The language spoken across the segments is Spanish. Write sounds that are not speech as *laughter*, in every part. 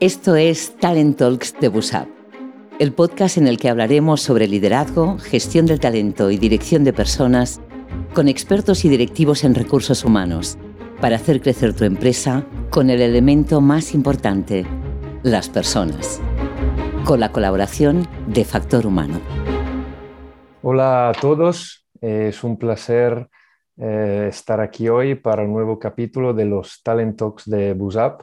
Esto es Talent Talks de Busap, el podcast en el que hablaremos sobre liderazgo, gestión del talento y dirección de personas con expertos y directivos en recursos humanos para hacer crecer tu empresa con el elemento más importante, las personas, con la colaboración de Factor Humano. Hola a todos, es un placer eh, estar aquí hoy para un nuevo capítulo de los Talent Talks de Busap.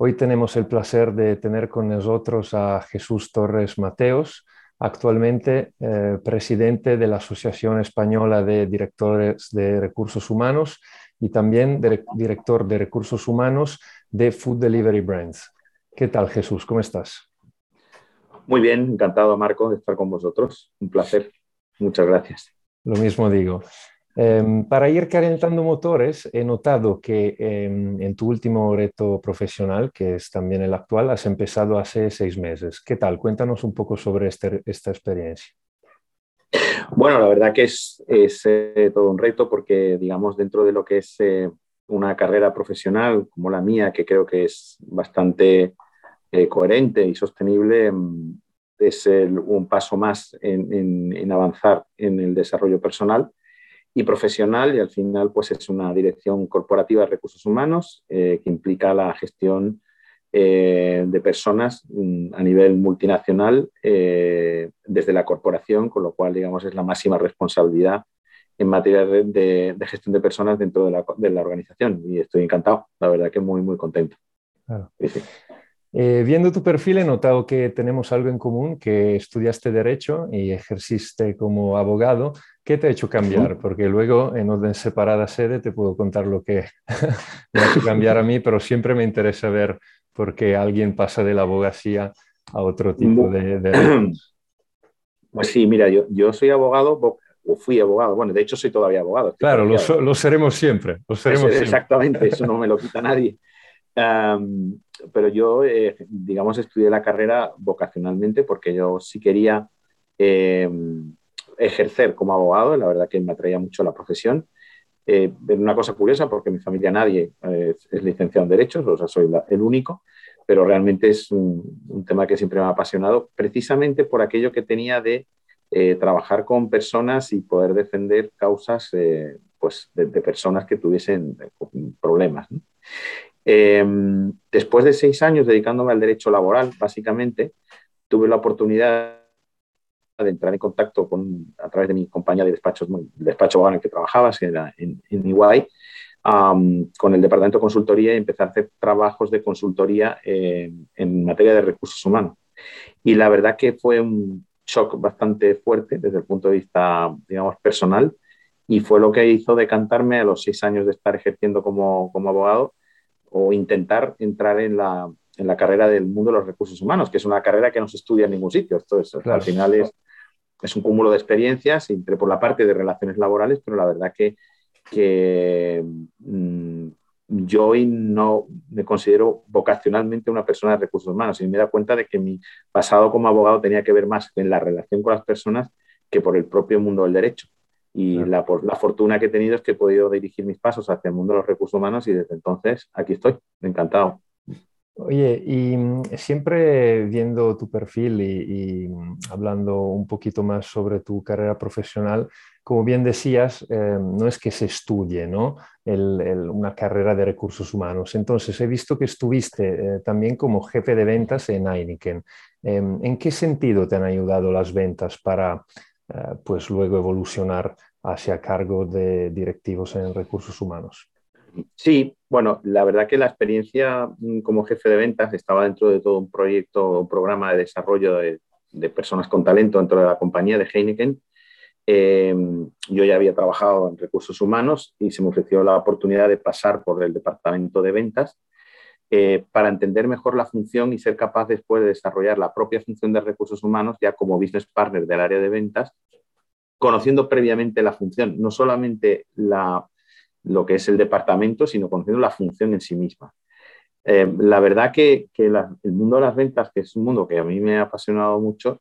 Hoy tenemos el placer de tener con nosotros a Jesús Torres Mateos, actualmente eh, presidente de la Asociación Española de Directores de Recursos Humanos y también director de Recursos Humanos de Food Delivery Brands. ¿Qué tal, Jesús? ¿Cómo estás? Muy bien, encantado, Marco, de estar con vosotros. Un placer. Muchas gracias. Lo mismo digo. Em, para ir calentando motores, he notado que em, en tu último reto profesional, que es también el actual, has empezado hace seis meses. ¿Qué tal? Cuéntanos un poco sobre este, esta experiencia. Bueno, la verdad que es, eh, todo un reto porque, digamos, dentro de lo que es eh, una carrera profesional como la mía, que creo que es bastante eh, coherente y sostenible, em, es un paso más en avanzar en el desarrollo personal y profesional y al final pues es una dirección corporativa de recursos humanos eh, que implica la gestión eh, de personas mm, a nivel multinacional eh, desde la corporación, con lo cual digamos es la máxima responsabilidad en materia de, gestión de personas dentro de la, de la, organización. Y estoy encantado, la verdad que muy muy contento. Viendo tu perfil he notado que tenemos algo en común, que estudiaste derecho y ejerciste como abogado. ¿Qué te ha hecho cambiar? Porque luego en orden separada sede te puedo contar lo que *laughs* me ha hecho cambiar a mí, pero siempre me interesa ver por qué alguien pasa de la abogacía a otro tipo de... *clears throat* Pues sí, mira, yo, yo soy abogado o fui abogado. Bueno, de hecho soy todavía abogado. Claro, lo, seremos siempre. Lo seremos Exactamente, eso no me lo quita nadie. *laughs* pero yo, eh, digamos, estudié la carrera vocacionalmente porque yo sí quería em, ejercer como abogado, la verdad que me atraía mucho la profesión. Eh, una cosa curiosa, porque en mi familia nadie eh, es licenciado en Derechos, o sea, soy el único, pero realmente es un, tema que siempre me ha apasionado, precisamente por aquello que tenía de eh, trabajar con personas y poder defender causas eh, pues de, personas que tuviesen problemas. Em, después de seis años dedicándome al derecho laboral, básicamente, tuve la oportunidad de entrar en contacto con, a través de mi compañía de despachos, despacho en el que trabajabas, que era en, en con el departamento de consultoría y empecé a hacer trabajos de consultoría eh, en materia de recursos humanos. Y la verdad que fue un shock bastante fuerte desde el punto de vista, digamos, personal y fue lo que hizo decantarme a los seis años de estar ejerciendo como, como abogado o intentar entrar en la, en la carrera del mundo de los recursos humanos, que es una carrera que no se estudia en ningún sitio. Esto es, al final es es un cúmulo de experiencias, entre por la parte de relaciones laborales, pero la verdad que, que mm, yo hoy no me considero vocacionalmente una persona de recursos humanos y me da cuenta de que mi pasado como abogado tenía que ver más en la relación con las personas que por el propio mundo del derecho. Y la, la, fortuna que he tenido es que he podido dirigir mis pasos hacia el mundo de los recursos humanos y desde entonces aquí estoy, encantado. Oye, y mm, siempre viendo tu perfil y, mm, hablando un poquito más sobre tu carrera profesional, como bien decías, eh, no es que se estudie ¿no? una carrera de recursos humanos. Entonces, he visto que estuviste eh, también como jefe de ventas en Heineken. Em, ¿En qué sentido te han ayudado las ventas para eh, pues luego evolucionar hacia cargo de directivos en recursos humanos? Sí, bueno, la verdad que la experiencia mm, como jefe de ventas estaba dentro de todo un proyecto, un programa de desarrollo de, personas con talento dentro de la compañía de Heineken. Em, yo ya había trabajado en recursos humanos y se me ofreció la oportunidad de pasar por el departamento de ventas eh, para entender mejor la función y ser capaz después de desarrollar la propia función de recursos humanos ya como business partner del área de ventas, conociendo previamente la función, no solamente la, lo que es el departamento, sino conociendo la función en sí misma. Eh, la verdad que, el mundo de las ventas, que es un mundo que a mí me ha apasionado mucho,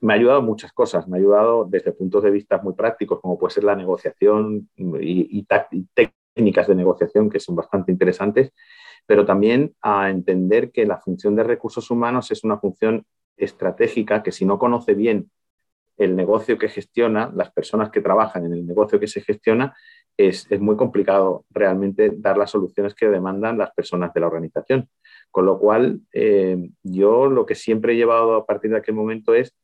me ha ayudado muchas cosas. Me ha ayudado desde puntos de vista muy prácticos, como puede ser la negociación y, técnicas de negociación que son bastante interesantes, pero también a entender que la función de recursos humanos es una función estratégica que si no conoce bien el negocio que gestiona, las personas que trabajan en el negocio que se gestiona, es, muy complicado realmente dar las soluciones que demandan las personas de la organización. Con lo cual, eh, yo lo que siempre he llevado a partir de aquel momento es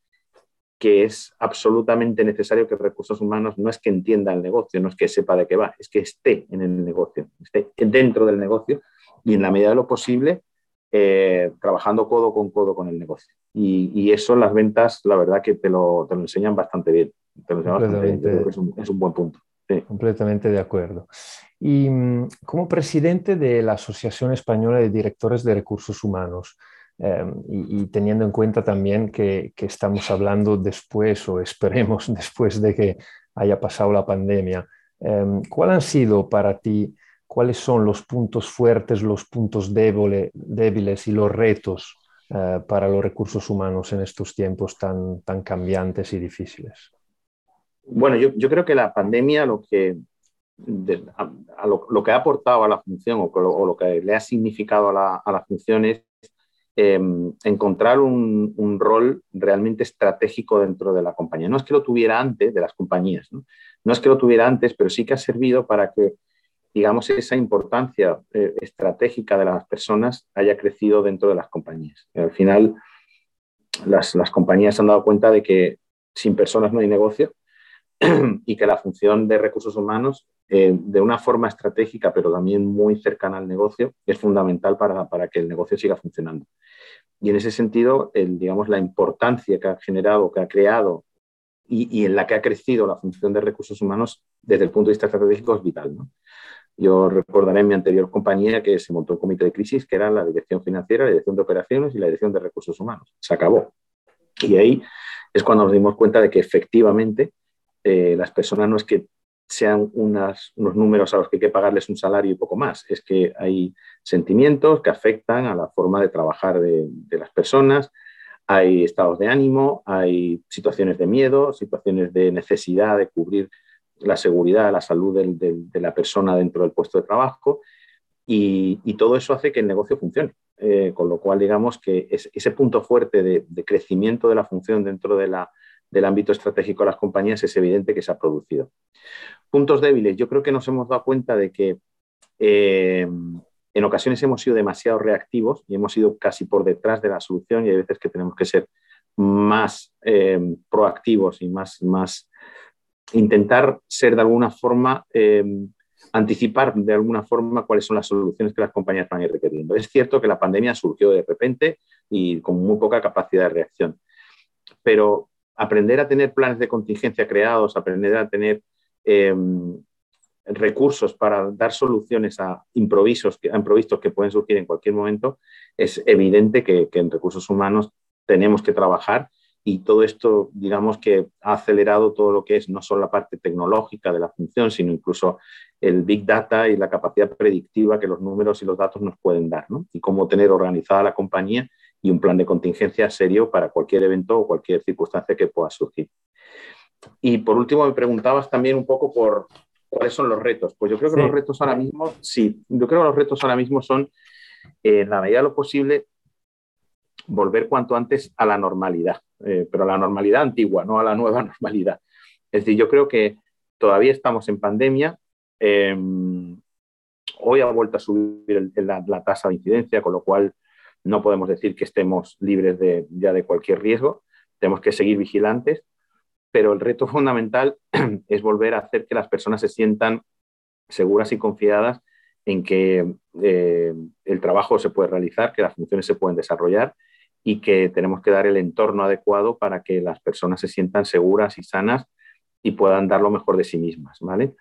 que es absolutamente necesario que recursos humanos no es que entienda el negocio, no es que sepa de qué va, es que esté en el negocio, esté dentro del negocio y en la medida de lo posible eh, trabajando codo con codo con el negocio. Y, eso las ventas, la verdad que te lo, te lo enseñan bastante bien. es, un, buen punto. Completamente de acuerdo. Y mm, como presidente de la Asociación Española de Directores de Recursos Humanos, em, y, teniendo en cuenta también que, estamos hablando después o esperemos *laughs* después de que haya pasado la pandemia, eh, ¿cuál han sido para ti cuáles son los puntos fuertes, los puntos débiles y los retos eh, para los recursos humanos en estos tiempos tan, tan cambiantes y difíciles? Bueno, yo, creo que la pandemia lo que, lo, que ha aportado a la función o, lo, que le ha significado a la, función es em, encontrar un, un, rol realmente estratégico dentro de la compañía. No es que lo tuviera antes de las compañías, no es que lo tuviera antes, pero sí que ha servido para que digamos, esa importancia eh, estratégica de las personas haya crecido dentro de las compañías. al final, las, compañías se han dado cuenta de que sin personas no hay negocio *clears throat* y que la función de recursos humanos, eh, de una forma estratégica, pero también muy cercana al negocio, es fundamental para, que el negocio siga funcionando. Y en ese sentido, digamos, la importancia que ha generado, que ha creado y, y, en la que ha crecido la función de recursos humanos desde el punto de vista estratégico es vital. ¿no? Yo recordaré en mi anterior compañía que se montó un comité de crisis que era la dirección financiera, la dirección de operaciones y la dirección de recursos humanos. Se acabó. Y ahí es cuando nos dimos cuenta de que efectivamente eh, las personas no es que sean unos números a los que hay que pagarles un salario y poco más, es que hay sentimientos que afectan a la forma de trabajar de, de las personas, hay estados de ánimo, hay situaciones de miedo, situaciones de necesidad de cubrir la seguridad, la salud de la persona dentro del puesto de trabajo y, todo eso hace que el negocio funcione. Eh, con lo cual, digamos que ese punto fuerte de, crecimiento de la función dentro del ámbito estratégico de las compañías es evidente que se ha producido. Puntos débiles. Yo creo que nos hemos dado cuenta de que eh, en ocasiones hemos sido demasiado reactivos y hemos ido casi por detrás de la solución y hay veces que tenemos que ser más eh, proactivos y más, más intentar ser de alguna forma, em, anticipar de alguna forma cuáles son las soluciones que las compañías van a ir requiriendo. Es cierto que la pandemia surgió de repente y con muy poca capacidad de reacción, pero aprender a tener planes de contingencia creados, aprender a tener em, recursos para dar soluciones a improvisos, a improvisos que pueden surgir en cualquier momento, es evidente que en recursos humanos tenemos que trabajar y todo esto, digamos que ha acelerado todo lo que es no solo la parte tecnológica de la función, sino incluso el big data y la capacidad predictiva que los números y los datos nos pueden dar, ¿no? Y cómo tener organizada la compañía y un plan de contingencia serio para cualquier evento o cualquier circunstancia que pueda surgir. Y por último, me preguntabas también un poco por cuáles son los retos. Pues yo creo que los retos ahora mismo, sí, yo creo que los retos ahora mismo son, en la medida de lo posible, volver cuanto antes a la normalidad, eh, pero a la normalidad antigua, no a la nueva *laughs* normalidad. Es decir, yo creo que todavía estamos en pandemia. Em, hoy ha vuelto a subir la, tasa de incidencia, con lo cual no podemos decir que estemos libres de, ya de cualquier riesgo. Tenemos que seguir vigilantes, pero el reto fundamental *clears throat* es volver a hacer que las personas se sientan seguras y confiadas en que eh, el trabajo se puede realizar, que las funciones se pueden desarrollar y que tenemos que dar el entorno adecuado para que las personas se sientan seguras y sanas y puedan dar lo mejor de sí mismas, ¿vale?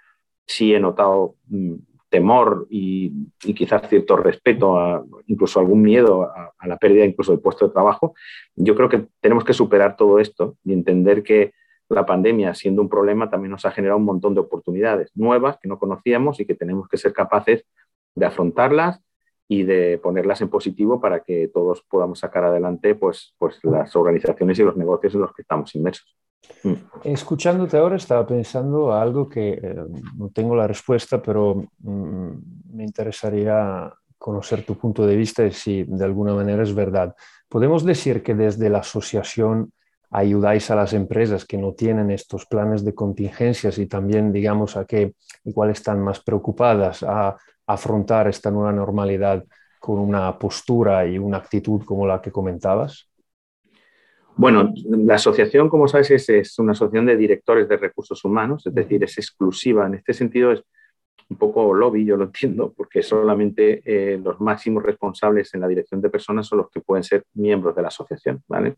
Sí he notado mm, temor y, quizás cierto respeto, a, incluso algún miedo a, la pérdida incluso del puesto de trabajo. Yo creo que tenemos que superar todo esto y entender que la pandemia, siendo un problema, también nos ha generado un montón de oportunidades nuevas que no conocíamos y que tenemos que ser capaces de afrontarlas y de ponerlas en positivo para que todos podamos sacar adelante pues, pues las organizaciones y los negocios en los que estamos inmersos. Mm. Escuchándote ahora estaba pensando algo que eh, no tengo la respuesta, pero mm, me interesaría conocer tu punto de vista y si de alguna manera es verdad. ¿Podemos decir que desde la asociación ayudáis a las empresas que no tienen estos planes de contingencias y también, digamos, a que igual están más preocupadas a afrontar esta nueva normalidad con una postura y una actitud como la que comentabas? Bueno, la asociación, como sabes, es, una asociación de directores de recursos humanos, es decir, es exclusiva. En este sentido es un poco lobby, yo lo entiendo, porque solamente eh, los máximos responsables en la dirección de personas son los que pueden ser miembros de la asociación. ¿vale?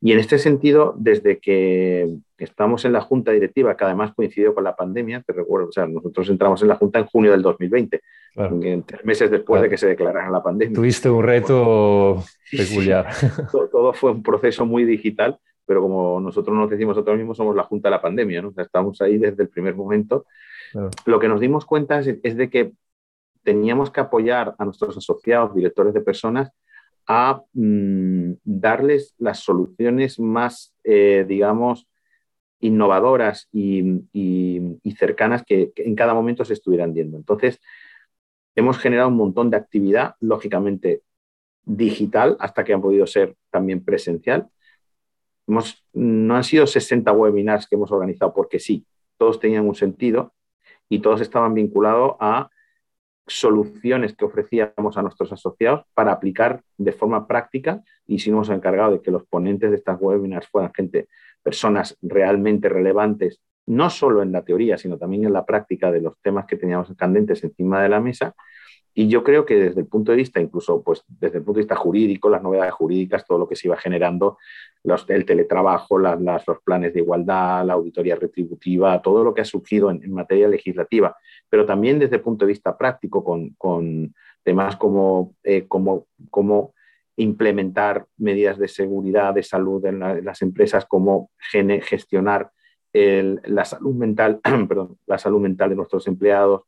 Y en este sentido, desde que estamos en la junta directiva, que además coincidió con la pandemia, te recuerdo, o sea, nosotros entramos en la junta en junio del 2020, tres meses después de que se declarara la pandemia. Tuviste un reto peculiar. *laughs* todo, fue un proceso muy digital, pero como nosotros nos decimos nosotros mismos, somos la junta de la pandemia, ¿no? estamos ahí desde el primer momento. Lo que nos dimos cuenta es de que teníamos que apoyar a nuestros asociados, directores de personas, a mm, darles las soluciones más, eh, digamos, innovadoras y, cercanas que, en cada momento se estuvieran viendo. Entonces, hemos generado un montón de actividad, lógicamente digital, hasta que han podido ser también presencial. no han sido 60 webinars que hemos organizado porque sí, todos tenían un sentido y todos estaban vinculados a soluciones que ofrecíamos a nuestros asociados para aplicar de forma práctica y si hemos encargado de que los ponentes de estas webinars fueran gente, personas realmente relevantes, no solo en la teoría, sino también en la práctica de los temas que teníamos candentes encima de la mesa y yo creo que desde el punto de vista, incluso pues, desde el punto de vista jurídico, las novedades jurídicas, todo lo que se iba generando, el teletrabajo, las, los planes de igualdad, la auditoría retributiva, todo lo que ha surgido en, materia legislativa, pero también desde el punto de vista práctico, con, temas como, eh, como, implementar medidas de seguridad, de salud en, las empresas, cómo gestionar la salud mental, *clears throat* perdón, la salud mental de nuestros empleados,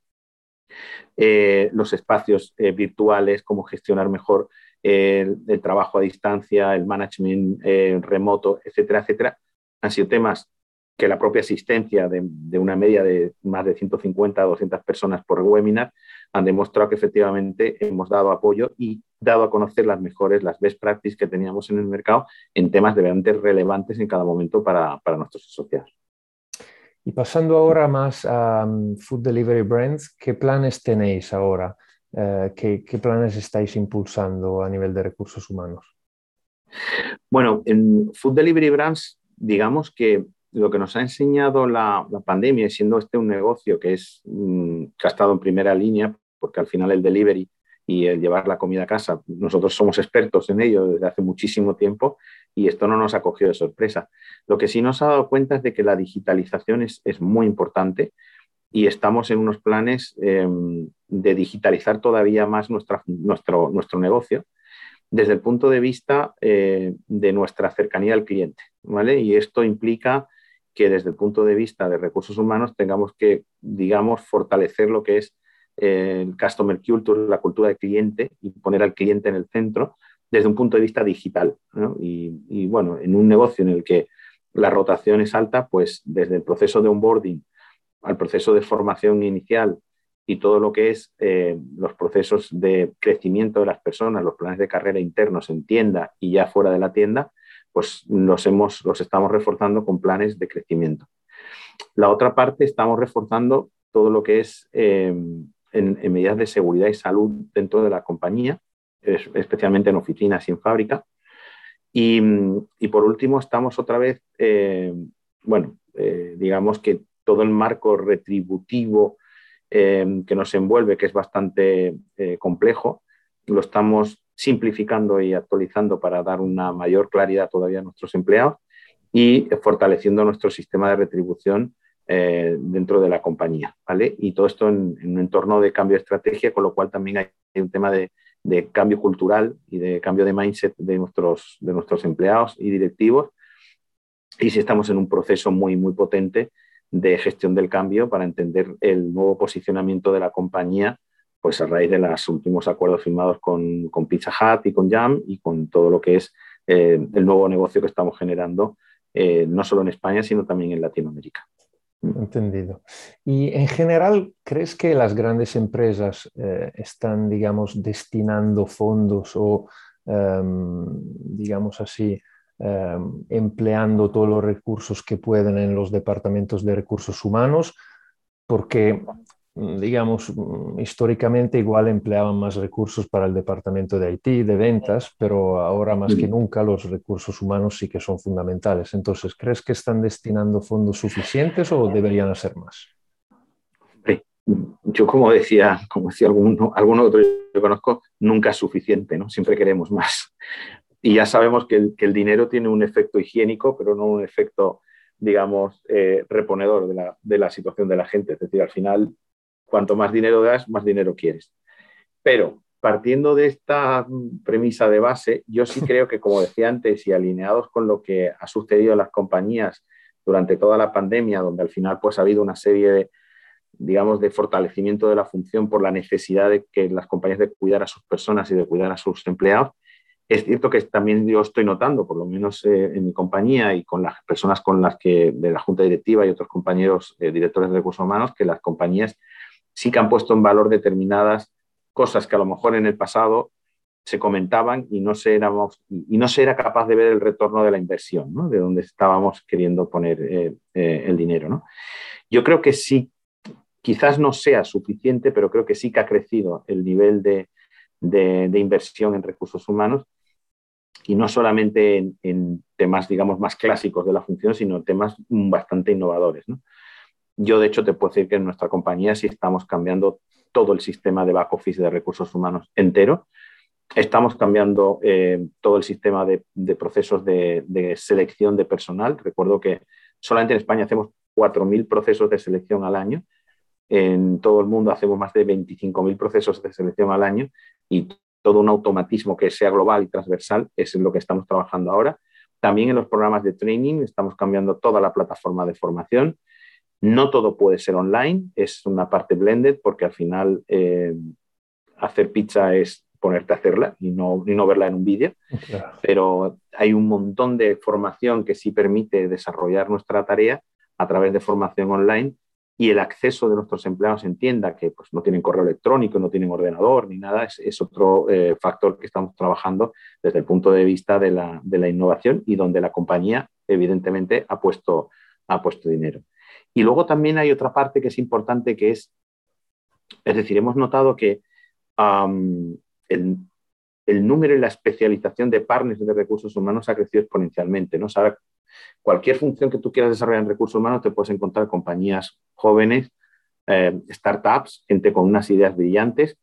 eh, los espacios eh, virtuales, cómo gestionar mejor el, trabajo a distancia, el management eh, remoto, etcétera, etcétera, han sido temas que la propia asistencia de, una media de más de 150 a 200 personas por webinar han demostrado que efectivamente hemos dado apoyo y dado a conocer las mejores, las best practices que teníamos en el mercado en temas de relevantes en cada momento para, para nuestros asociados. Y pasando ahora más a um, Food Delivery Brands, ¿qué planes tenéis ahora? Eh, ¿qué, planes estáis impulsando a nivel de recursos humanos? Bueno, en Food Delivery Brands, digamos que lo que nos ha enseñado la, pandemia, siendo este un negocio que, es, mm, que ha estado en primera línea, porque al final el delivery y el llevar la comida a casa, nosotros somos expertos en ello desde hace muchísimo tiempo y esto no nos ha cogido de sorpresa. Lo que sí nos ha dado cuenta es de que la digitalización es, muy importante y estamos en unos planes em, de digitalizar todavía más nuestro, nuestro negocio desde el punto de vista eh, de nuestra cercanía al cliente. ¿vale? Y esto implica que desde el punto de vista de recursos humanos tengamos que, digamos, fortalecer lo que es el customer culture, la cultura de cliente y poner al cliente en el centro desde un punto de vista digital. Y, bueno, en un negocio en el que la rotación es alta, pues desde el proceso de onboarding al proceso de formación inicial y todo lo que es eh, los procesos de crecimiento de las personas, los planes de carrera internos en tienda y ya fuera de la tienda, pues los, hemos, los estamos reforzando con planes de crecimiento. La otra parte, estamos reforzando todo lo que es eh, en, medidas de seguridad y salud dentro de la compañía, especialmente en oficinas y en fábrica. Y, por último, estamos otra vez, eh, bueno, eh, digamos que todo el marco retributivo eh, que nos envuelve, que es bastante complejo, lo estamos simplificando y actualizando para dar una mayor claridad todavía a nuestros empleados y fortaleciendo nuestro sistema de retribución dentro de la compañía, ¿vale? Y todo esto en, un entorno de cambio de estrategia, con lo cual también hay un tema de, cambio cultural y de cambio de mindset de nuestros, de nuestros empleados y directivos. Y si estamos en un proceso muy, muy potente de gestión del cambio para entender el nuevo posicionamiento de la compañía, pues a raíz de los últimos acuerdos firmados con, con Pizza Hut y con Jam y con todo lo que es eh, el nuevo negocio que estamos generando, eh, no solo en España, sino también en Latinoamérica. Entendido. Y en general, ¿crees que las grandes empresas eh, están, digamos, destinando fondos o, em, digamos así, em, empleando todos los recursos que pueden en los departamentos de recursos humanos? Porque digamos, mm, históricamente igual empleaban más recursos para el departamento de IT, de ventas, pero ahora más que nunca los recursos humanos sí que son fundamentales. Entonces, ¿crees que están destinando fondos suficientes o deberían hacer más? Yo, como decía, como decía alguno, alguno otro que conozco, nunca es suficiente, ¿no? Siempre queremos más. Y ya sabemos que el, que el dinero tiene un efecto higiénico, pero no un efecto digamos, eh, reponedor de la, de la, situación de la gente. Es decir, al final cuanto más dinero das, más dinero quieres. Pero partiendo de esta premisa de base, yo sí *laughs* creo que, como decía antes, y alineados con lo que ha sucedido en las compañías durante toda la pandemia, donde al final pues, ha habido una serie de, digamos, de fortalecimiento de la función por la necesidad de que las compañías de cuidar a sus personas y de cuidar a sus empleados, es cierto que también yo estoy notando, por lo menos eh, en mi compañía y con las personas con las que de la junta directiva y otros compañeros eh, directores de recursos humanos, que las compañías sí que han puesto en valor determinadas cosas que a lo mejor en el pasado se comentaban y no se, éramos, y no se era capaz de ver el retorno de la inversión, ¿no? de donde estábamos queriendo poner eh, eh, el dinero. ¿no? Yo creo que sí, quizás no sea suficiente, pero creo que sí que ha crecido el nivel de, de, inversión en recursos humanos y no solamente en, en, temas, digamos, más clásicos de la función, sino temas bastante innovadores. ¿no? Yo, de hecho, te puedo decir que en nuestra compañía sí estamos cambiando todo el sistema de back office de recursos humanos entero. Estamos cambiando eh, todo el sistema de, procesos de, selección de personal. Recuerdo que solamente en España hacemos 4.000 procesos de selección al año. En todo el mundo hacemos más de 25.000 procesos de selección al año y todo un automatismo que sea global y transversal es lo que estamos trabajando ahora. También en los programas de training estamos cambiando toda la plataforma de formación no todo puede ser online, es una parte blended porque al final eh, hacer pizza es ponerte a hacerla y no, no verla en un vídeo, pero hay un montón de formación que sí permite desarrollar nuestra tarea a través de formación online y el acceso de nuestros empleados entienda que pues, no tienen correo electrónico, no tienen ordenador ni nada, es, otro eh, factor que estamos trabajando desde el punto de vista de la, de la, innovación y donde la compañía evidentemente ha puesto, ha puesto dinero. Y luego también hay otra parte que es importante, que es, es decir, hemos notado que el, número y la especialización de partners de recursos humanos ha crecido exponencialmente. ¿no? cualquier función que tú quieras desarrollar en recursos humanos, te puedes encontrar compañías jóvenes, eh, startups, gente con unas ideas brillantes,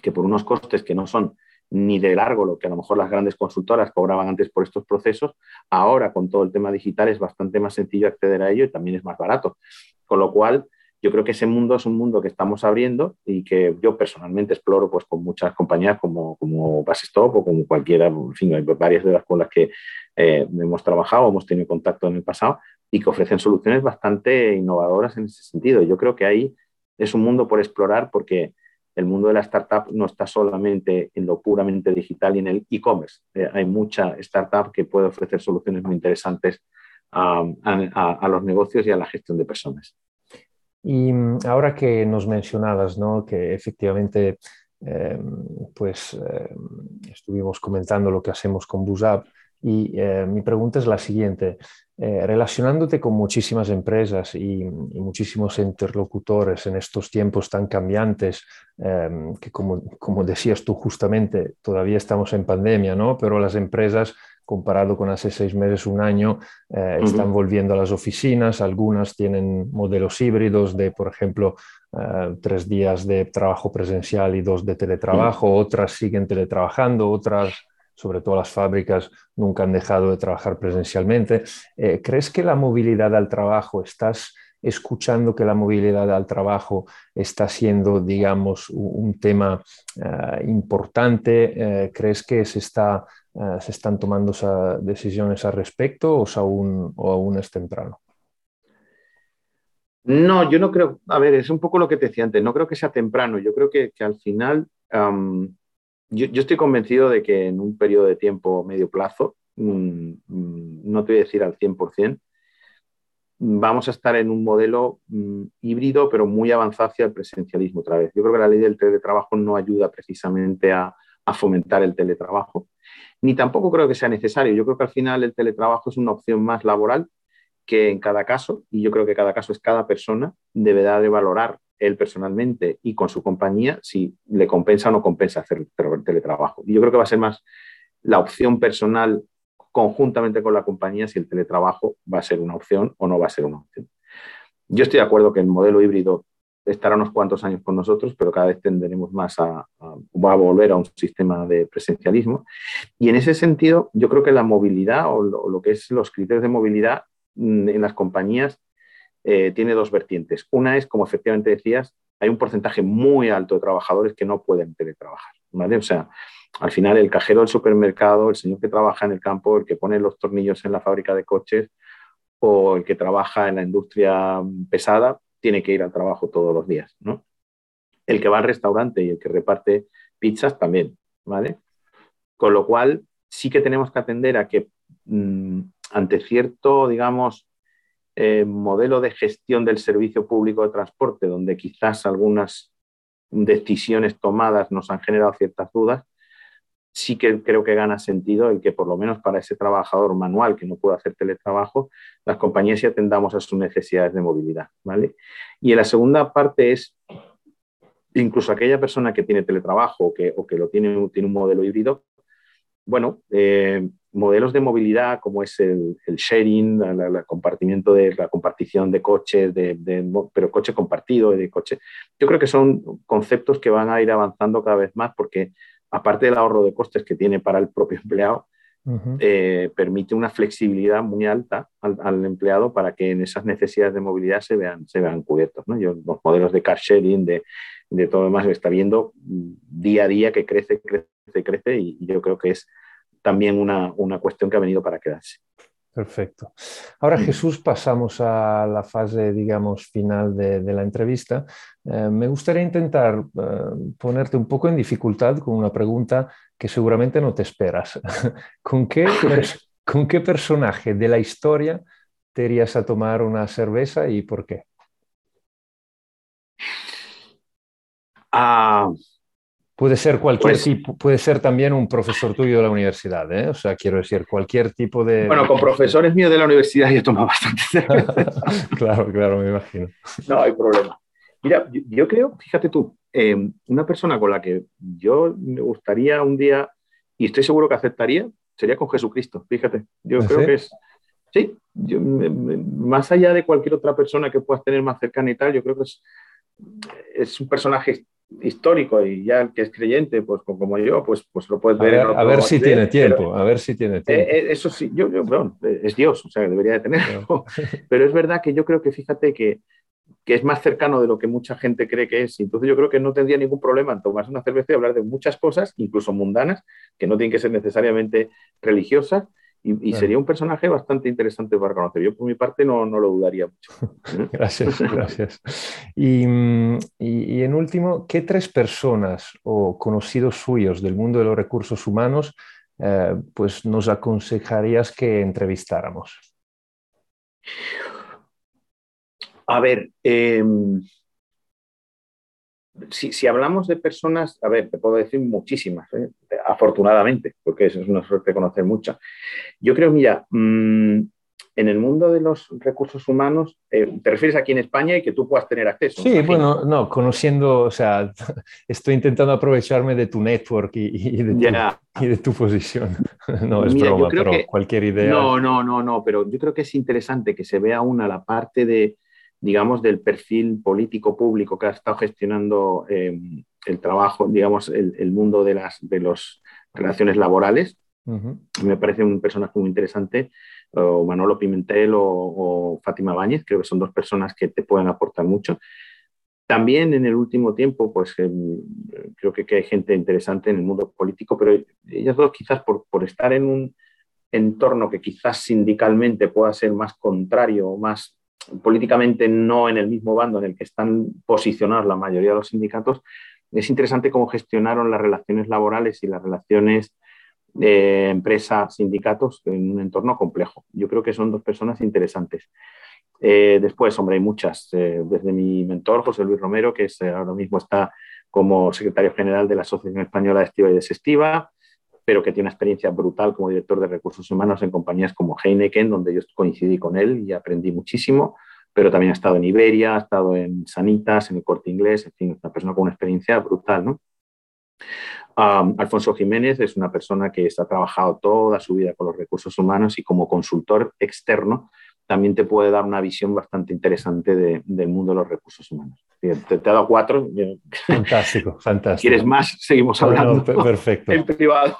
que por unos costes que no son ni de largo lo que a lo mejor las grandes consultoras cobraban antes por estos procesos, ahora con todo el tema digital es bastante más sencillo acceder a ello y también es más barato. Con lo cual, yo creo que ese mundo es un mundo que estamos abriendo y que yo personalmente exploro pues, con muchas compañías como, como Basistop o como cualquiera, en fin, hay varias de las con las que eh, hemos trabajado, hemos tenido contacto en el pasado y que ofrecen soluciones bastante innovadoras en ese sentido. Yo creo que ahí es un mundo por explorar porque el mundo de la startup no está solamente en lo puramente digital y en el e-commerce. Eh, hay mucha startup que puede ofrecer soluciones muy interesantes a, los negocios y a la gestión de personas. Y mm, ahora que nos mencionabas, ¿no? que efectivamente em, pues, em, estuvimos comentando lo que hacemos con BuzzUp, y eh, mi pregunta es la siguiente. Eh, relacionándote con muchísimas empresas y, muchísimos interlocutores en estos tiempos tan cambiantes, em, que como, como, decías tú justamente, todavía estamos en pandemia, ¿no? Pero las empresas, comparado con hace seis meses, un año, eh, están volviendo a las oficinas, algunas tienen modelos híbridos de, por ejemplo, tres días de trabajo presencial y dos de teletrabajo, otras siguen teletrabajando, otras sobre todo las fábricas, nunca han dejado de trabajar presencialmente. Eh, ¿Crees que la movilidad al trabajo, estás escuchando que la movilidad al trabajo está siendo, digamos, un, tema eh, importante? Eh, ¿Crees que se, está, se están tomando decisiones al respecto o, aún, o aún es temprano? No, yo no creo, a ver, es un poco lo que te decía antes, no creo que sea temprano, yo creo que, al final yo, estoy convencido de que en un periodo de tiempo medio plazo, mm, mm, no te voy a decir al 100%, vamos a estar en un modelo mm, híbrido, pero muy avanzado hacia el presencialismo otra vez. Yo creo que la ley del teletrabajo no ayuda precisamente a, fomentar el teletrabajo, ni tampoco creo que sea necesario. Yo creo que al final el teletrabajo es una opción más laboral que en cada caso, y yo creo que cada caso es cada persona, deberá de valorar él personalmente y con su compañía si le compensa o no compensa hacer teletrabajo. Y yo creo que va a ser más la opción personal conjuntamente con la compañía si el teletrabajo va a ser una opción o no va a ser una opción. Yo estoy de acuerdo que el modelo híbrido estará unos cuantos años con nosotros, pero cada vez tenderemos más a, a, volver a un sistema de presencialismo. Y en ese sentido, yo creo que la movilidad o lo, que es los criterios de movilidad mm, en las compañías eh, tiene dos vertientes. Una es, como efectivamente decías, hay un porcentaje muy alto de trabajadores que no pueden teletrabajar. ¿vale? O sea, al final el cajero del supermercado, el señor que trabaja en el campo, el que pone los tornillos en la fábrica de coches o el que trabaja en la industria pesada, tiene que ir al trabajo todos los días, ¿no? El que va al restaurante y el que reparte pizzas también, ¿vale? Con lo cual, sí que tenemos que atender a que mm, ante cierto, digamos, eh, modelo de gestión del servicio público de transporte, donde quizás algunas decisiones tomadas nos han generado ciertas dudas, sí que creo que gana sentido el que por lo menos para ese trabajador manual que no puede hacer teletrabajo, las compañías ya atendamos a sus necesidades de movilidad. ¿vale? Y en la segunda parte es incluso aquella persona que tiene teletrabajo o que, o que lo tiene, tiene un modelo híbrido, bueno, eh, modelos de movilidad como es el, sharing, el compartimiento de la compartición de coches, de, pero coche compartido, de coche. Yo creo que son conceptos que van a ir avanzando cada vez más porque aparte del ahorro de costes que tiene para el propio *laughs* empleado, eh, permite una flexibilidad muy alta al, empleado para que en esas necesidades de movilidad se vean, se vean cubiertos. ¿no? Yo, los modelos de car sharing, de, de todo lo demás, está viendo día a día que crece, crece, crece y, y yo creo que es también una, una cuestión que ha venido para quedarse. Perfecto. Ahora, mm. Jesús, pasamos a la fase, digamos, final de, la entrevista. Eh, me gustaría intentar eh, ponerte un poco en dificultad con una pregunta que seguramente no te esperas. *laughs* ¿Con qué, *laughs* ¿Con qué personaje de la historia te irías a tomar una cerveza y por qué? Ah, Puede ser cualquier pues tipo, puede ser también un profesor tuyo de la universidad, ¿eh? O sea, quiero decir, cualquier tipo de... Bueno, con profesores míos de la universidad yo tomo bastante *laughs* claro, claro, me imagino. No hay problema. Mira, yo, creo, fíjate tú, eh, una persona con la que yo me gustaría un día, y estoy seguro que aceptaría, sería con Jesucristo, fíjate. Yo ¿Ah, creo que es... Sí, más allá de cualquier otra persona que puedas tener más cercana y tal, yo creo que es, es un personaje histórico y ya el que es creyente, pues como yo, pues, pues lo puedes ver. A ver, si tiene tiempo, a ver si tiene tiempo. eso sí, yo, yo es Dios, o sea, debería de tenerlo. *laughs* Pero es verdad que yo creo que fíjate que, que, es más cercano de lo que mucha gente cree que es. Entonces yo creo que no tendría ningún problema en tomarse una cerveza y hablar de muchas cosas, incluso mundanas, que no tienen que ser necesariamente religiosas, y, sería un personaje bastante interesante para conocer. Yo por mi parte no, no lo dudaría mucho. *laughs* gracias, *laughs* gracias. Y, y, en último, ¿qué tres personas o conocidos suyos del mundo de los recursos humanos eh, pues nos aconsejarías que entrevistáramos? A ver, eh, si, hablamos de personas, a ver, te puedo decir muchísimas, ¿eh? afortunadamente, porque eso es una suerte conocer muchas. Yo creo, mira, mm, en el mundo de los recursos humanos, eh, te refieres aquí en España y que tú puedas tener acceso. Sí, bueno, no, conociendo, o sea, *laughs* estoy intentando aprovecharme de tu network y, de, tu, posición. *laughs* No es broma, pero cualquier idea. No, no, no, no, pero yo creo que es interesante que se vea una la parte de digamos, del perfil político público que ha estado gestionando eh, el trabajo, digamos, el, mundo de las de los relaciones laborales. Me parece un personaje muy interesante, o Manolo Pimentel o, Fátima Báñez, creo que son dos personas que te pueden aportar mucho. También en el último tiempo, pues em, creo que, hay gente interesante en el mundo político, pero ellas dos quizás por, por estar en un entorno que quizás sindicalmente pueda ser más contrario o más políticamente no en el mismo bando en el que están posicionados la mayoría de los sindicatos, es interesante cómo gestionaron las relaciones laborales y las relaciones empresa-sindicatos en un entorno complejo. Yo creo que son dos personas interesantes. después, hombre, hay muchas. desde mi mentor, José Luis Romero, que es, ahora mismo está como secretario general de la Asociación Española de Estiva y Desestiva, pero que tiene una experiencia brutal como director de recursos humanos en compañías como Heineken, donde yo coincidí con él y aprendí muchísimo, pero también ha estado en Iberia, ha estado en Sanitas, en el Corte Inglés, en fin, una persona con una experiencia brutal, ¿no? Alfonso Jiménez es una persona que ha trabajado toda su vida con los recursos humanos y como consultor externo también te puede dar una visión bastante interesante del mundo de los recursos humanos. Te, te, he dado cuatro. Fantástico, *laughs* fantástico. ¿Quieres más? Seguimos hablando. perfecto. En privado.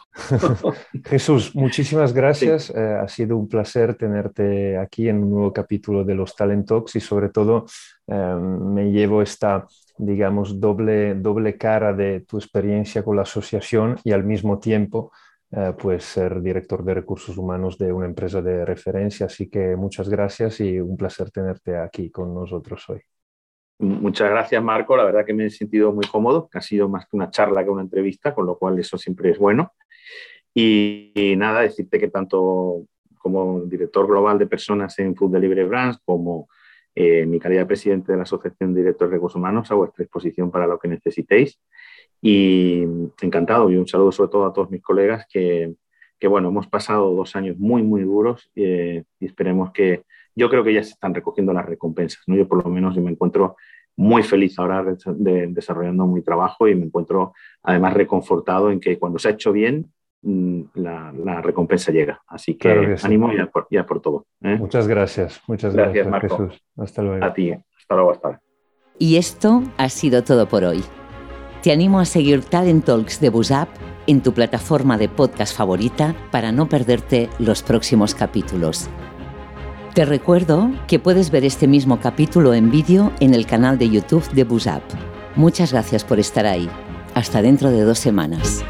*laughs* Jesús, muchísimas gracias. Eh, ha sido un placer tenerte aquí en un nuevo capítulo de los Talent Talks y sobre todo em, me llevo esta digamos, doble, doble cara de tu experiencia con la asociación y al mismo tiempo eh, pues ser director de recursos humanos de una empresa de referencia. Así que muchas gracias y un placer tenerte aquí con nosotros hoy. Muchas gracias, Marco. La verdad que me he sentido muy cómodo, ha sido más que una charla que una entrevista, con lo cual eso siempre es bueno. Y, nada, decirte que tanto como director global de personas en Food Delivery Brands, como eh, mi calidad de presidente de la Asociación de Directores de Recursos Humanos, a vuestra disposición para lo que necesitéis. Y encantado y un saludo sobre todo a todos mis colegas que, que bueno, hemos pasado dos años muy, muy duros eh, y esperemos que, yo creo que ya se están recogiendo las recompensas, ¿no? Yo por lo menos me encuentro muy feliz ahora de, desarrollando mi trabajo y me encuentro además reconfortado en que cuando se ha hecho bien, mm, la, la recompensa llega. Así que, ánimo ya por, ya por todo. ¿eh? Muchas gracias, muchas gracias, gracias Jesús. Hasta luego. A ti, hasta luego, hasta luego. Y esto ha sido todo por hoy. Te animo a seguir Talent Talks de Busap en tu plataforma de podcast favorita para no perderte los próximos capítulos. Te recuerdo que puedes ver este mismo capítulo en vídeo en el canal de YouTube de Busap. Muchas gracias por estar ahí. Hasta dentro de dos semanas.